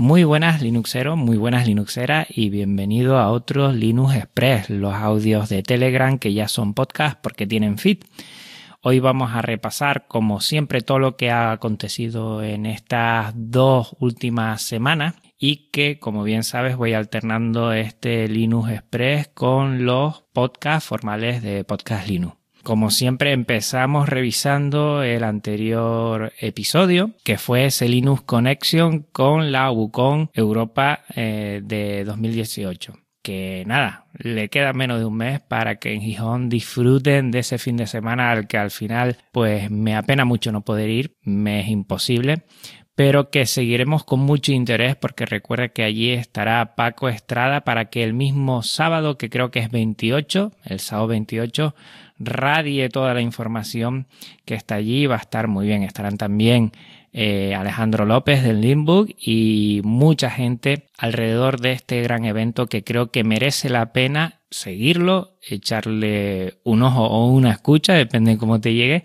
Muy buenas Linuxeros, muy buenas Linuxeras y bienvenido a otros Linux Express, los audios de Telegram que ya son podcast porque tienen feed. Hoy vamos a repasar, como siempre, todo lo que ha acontecido en estas dos últimas semanas y que, como bien sabes, voy alternando este Linux Express con los podcasts formales de Podcast Linux. Como siempre empezamos revisando el anterior episodio, que fue ese Linux Connection con la Wukong Europa eh, de 2018. Que nada, le queda menos de un mes para que en Gijón disfruten de ese fin de semana al que al final pues me apena mucho no poder ir, me es imposible, pero que seguiremos con mucho interés porque recuerda que allí estará Paco Estrada para que el mismo sábado, que creo que es 28, el sábado 28, radie toda la información que está allí. Va a estar muy bien. Estarán también eh, Alejandro López del Limburg y mucha gente alrededor de este gran evento que creo que merece la pena seguirlo, echarle un ojo o una escucha, depende de cómo te llegue,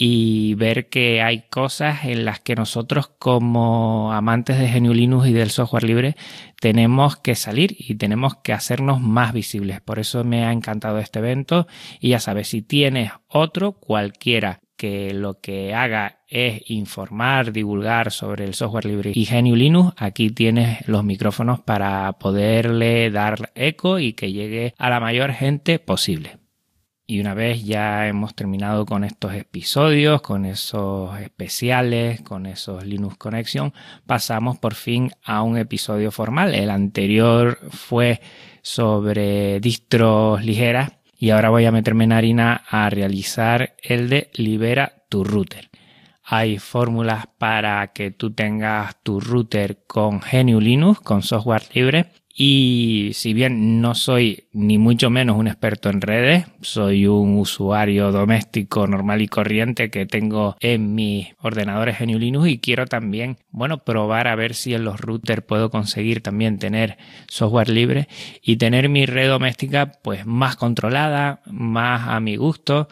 y ver que hay cosas en las que nosotros como amantes de GNU Linux y del software libre tenemos que salir y tenemos que hacernos más visibles. Por eso me ha encantado este evento y ya sabes, si tienes otro, cualquiera que lo que haga es informar, divulgar sobre el software libre y GNU Linux, aquí tienes los micrófonos para poderle dar eco y que llegue a la mayor gente posible. Y una vez ya hemos terminado con estos episodios, con esos especiales, con esos Linux Connection, pasamos por fin a un episodio formal. El anterior fue sobre distros ligeras y ahora voy a meterme en harina a realizar el de Libera tu router. Hay fórmulas para que tú tengas tu router con GNU Linux, con software libre, y si bien no soy ni mucho menos un experto en redes, soy un usuario doméstico normal y corriente que tengo en mis ordenadores GNU Linux y quiero también, bueno, probar a ver si en los routers puedo conseguir también tener software libre y tener mi red doméstica pues más controlada, más a mi gusto,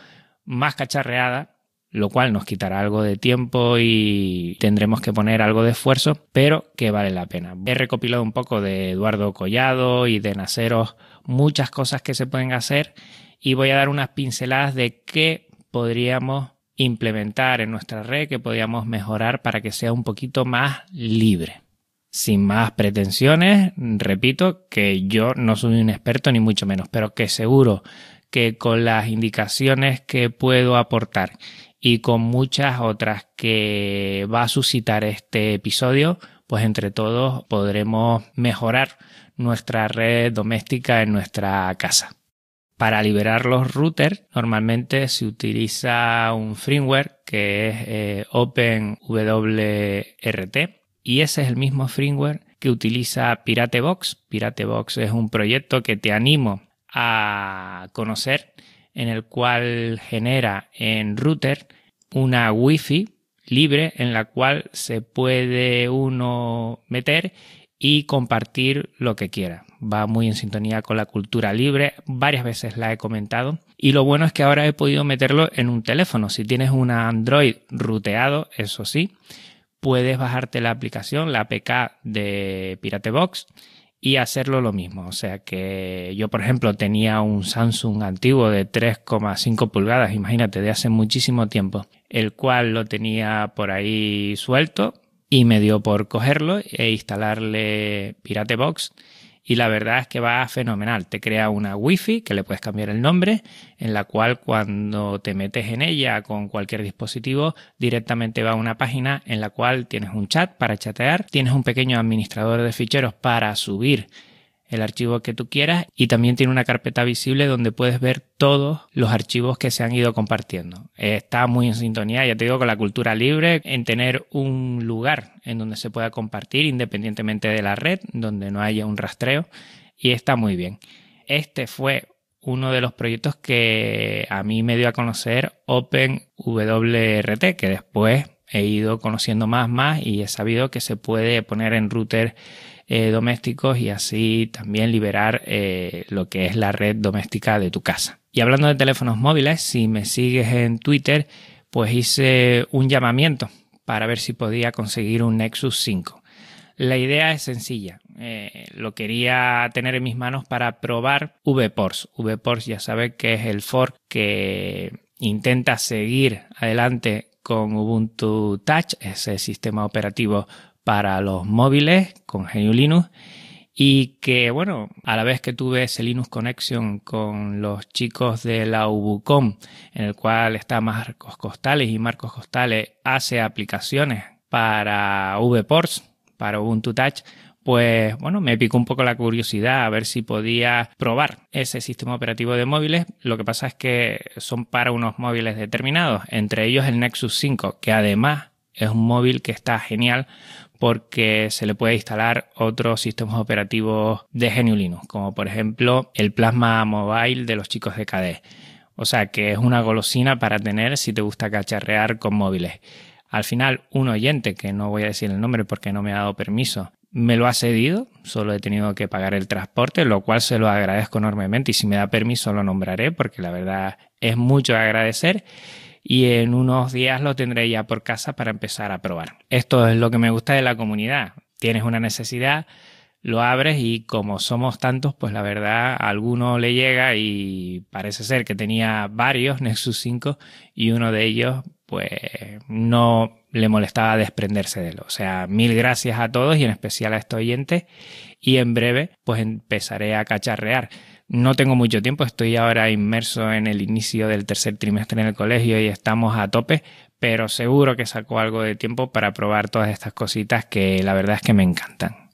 más cacharreada lo cual nos quitará algo de tiempo y tendremos que poner algo de esfuerzo, pero que vale la pena. He recopilado un poco de Eduardo Collado y de Naceros muchas cosas que se pueden hacer y voy a dar unas pinceladas de qué podríamos implementar en nuestra red, que podríamos mejorar para que sea un poquito más libre. Sin más pretensiones, repito que yo no soy un experto ni mucho menos, pero que seguro que con las indicaciones que puedo aportar y con muchas otras que va a suscitar este episodio, pues entre todos podremos mejorar nuestra red doméstica en nuestra casa. Para liberar los routers normalmente se utiliza un firmware que es eh, OpenWRT y ese es el mismo firmware que utiliza Piratebox. Piratebox es un proyecto que te animo a conocer en el cual genera en router una wifi libre en la cual se puede uno meter y compartir lo que quiera. Va muy en sintonía con la cultura libre, varias veces la he comentado. Y lo bueno es que ahora he podido meterlo en un teléfono. Si tienes un Android ruteado, eso sí, puedes bajarte la aplicación, la APK de Piratebox y hacerlo lo mismo. O sea que yo, por ejemplo, tenía un Samsung antiguo de 3,5 pulgadas, imagínate, de hace muchísimo tiempo, el cual lo tenía por ahí suelto y me dio por cogerlo e instalarle Piratebox y la verdad es que va fenomenal. Te crea una wifi que le puedes cambiar el nombre, en la cual cuando te metes en ella con cualquier dispositivo, directamente va a una página en la cual tienes un chat para chatear, tienes un pequeño administrador de ficheros para subir el archivo que tú quieras y también tiene una carpeta visible donde puedes ver todos los archivos que se han ido compartiendo. Está muy en sintonía, ya te digo, con la cultura libre, en tener un lugar en donde se pueda compartir independientemente de la red, donde no haya un rastreo y está muy bien. Este fue uno de los proyectos que a mí me dio a conocer OpenWRT, que después he ido conociendo más, más y he sabido que se puede poner en router eh, domésticos y así también liberar eh, lo que es la red doméstica de tu casa. Y hablando de teléfonos móviles, si me sigues en Twitter, pues hice un llamamiento para ver si podía conseguir un Nexus 5. La idea es sencilla. Eh, lo quería tener en mis manos para probar VPORS. VPORS ya sabe que es el fork que intenta seguir adelante con Ubuntu Touch, ese sistema operativo para los móviles con GNU Linux y que bueno, a la vez que tuve ese Linux Connection con los chicos de la Ubucom, en el cual está Marcos Costales y Marcos Costales hace aplicaciones para VPorts, para Ubuntu Touch, pues bueno, me picó un poco la curiosidad a ver si podía probar ese sistema operativo de móviles. Lo que pasa es que son para unos móviles determinados, entre ellos el Nexus 5, que además es un móvil que está genial porque se le puede instalar otros sistemas operativos de GNU Linux, como por ejemplo el Plasma Mobile de los chicos de KDE. O sea que es una golosina para tener si te gusta cacharrear con móviles. Al final, un oyente, que no voy a decir el nombre porque no me ha dado permiso, me lo ha cedido, solo he tenido que pagar el transporte, lo cual se lo agradezco enormemente y si me da permiso lo nombraré porque la verdad es mucho agradecer y en unos días lo tendré ya por casa para empezar a probar. Esto es lo que me gusta de la comunidad. Tienes una necesidad, lo abres y como somos tantos, pues la verdad a alguno le llega y parece ser que tenía varios Nexus 5 y uno de ellos pues no le molestaba desprenderse de él. O sea, mil gracias a todos y en especial a estos oyentes y en breve pues empezaré a cacharrear. No tengo mucho tiempo, estoy ahora inmerso en el inicio del tercer trimestre en el colegio y estamos a tope, pero seguro que saco algo de tiempo para probar todas estas cositas que la verdad es que me encantan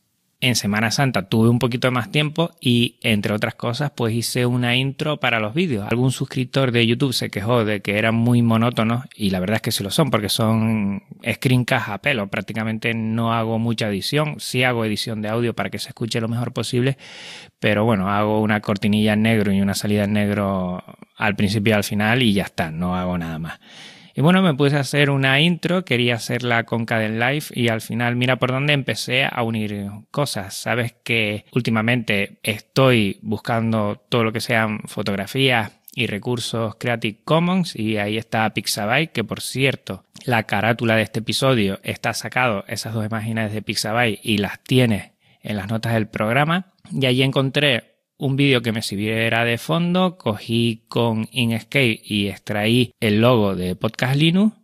en Semana Santa tuve un poquito más tiempo y entre otras cosas pues hice una intro para los vídeos. Algún suscriptor de YouTube se quejó de que eran muy monótonos y la verdad es que sí lo son porque son screencasts a pelo. Prácticamente no hago mucha edición. Sí hago edición de audio para que se escuche lo mejor posible, pero bueno, hago una cortinilla en negro y una salida en negro al principio y al final y ya está, no hago nada más. Y bueno, me puse a hacer una intro, quería hacerla con Caden Live y al final mira por dónde empecé a unir cosas. Sabes que últimamente estoy buscando todo lo que sean fotografías y recursos Creative Commons y ahí está Pixabay, que por cierto, la carátula de este episodio está sacado esas dos imágenes de Pixabay y las tienes en las notas del programa. Y ahí encontré un vídeo que me sirviera de fondo, cogí con Inkscape y extraí el logo de Podcast Linux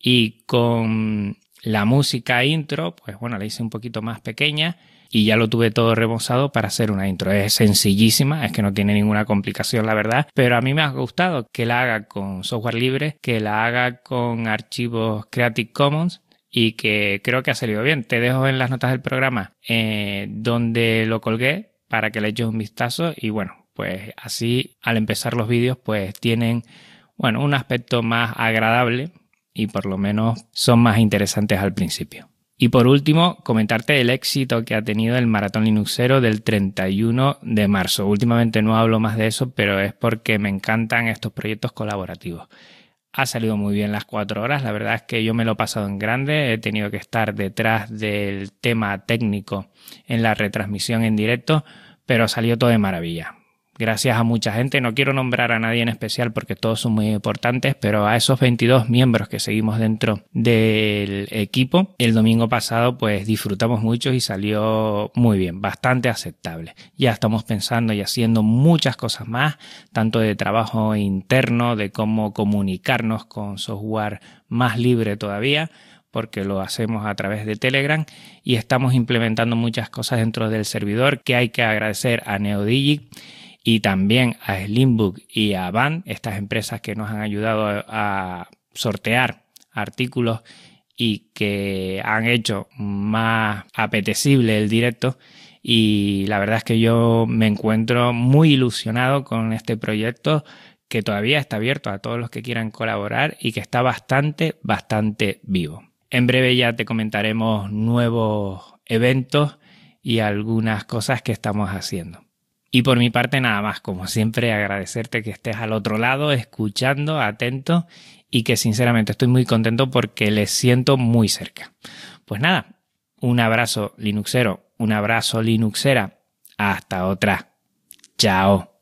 y con la música intro, pues bueno, la hice un poquito más pequeña y ya lo tuve todo rebozado para hacer una intro. Es sencillísima, es que no tiene ninguna complicación, la verdad, pero a mí me ha gustado que la haga con software libre, que la haga con archivos Creative Commons y que creo que ha salido bien. Te dejo en las notas del programa eh, donde lo colgué para que le eches un vistazo y bueno, pues así al empezar los vídeos pues tienen bueno, un aspecto más agradable y por lo menos son más interesantes al principio. Y por último, comentarte el éxito que ha tenido el Maratón Linuxero del 31 de marzo. Últimamente no hablo más de eso, pero es porque me encantan estos proyectos colaborativos. Ha salido muy bien las cuatro horas, la verdad es que yo me lo he pasado en grande, he tenido que estar detrás del tema técnico en la retransmisión en directo, pero salió todo de maravilla. Gracias a mucha gente, no quiero nombrar a nadie en especial porque todos son muy importantes, pero a esos 22 miembros que seguimos dentro del equipo, el domingo pasado pues disfrutamos mucho y salió muy bien, bastante aceptable. Ya estamos pensando y haciendo muchas cosas más, tanto de trabajo interno, de cómo comunicarnos con software más libre todavía, porque lo hacemos a través de Telegram y estamos implementando muchas cosas dentro del servidor que hay que agradecer a NeoDigi y también a Slimbook y a Van, estas empresas que nos han ayudado a sortear artículos y que han hecho más apetecible el directo y la verdad es que yo me encuentro muy ilusionado con este proyecto que todavía está abierto a todos los que quieran colaborar y que está bastante, bastante vivo. En breve ya te comentaremos nuevos eventos y algunas cosas que estamos haciendo. Y por mi parte nada más, como siempre, agradecerte que estés al otro lado, escuchando, atento y que sinceramente estoy muy contento porque les siento muy cerca. Pues nada, un abrazo Linuxero, un abrazo Linuxera, hasta otra. Chao.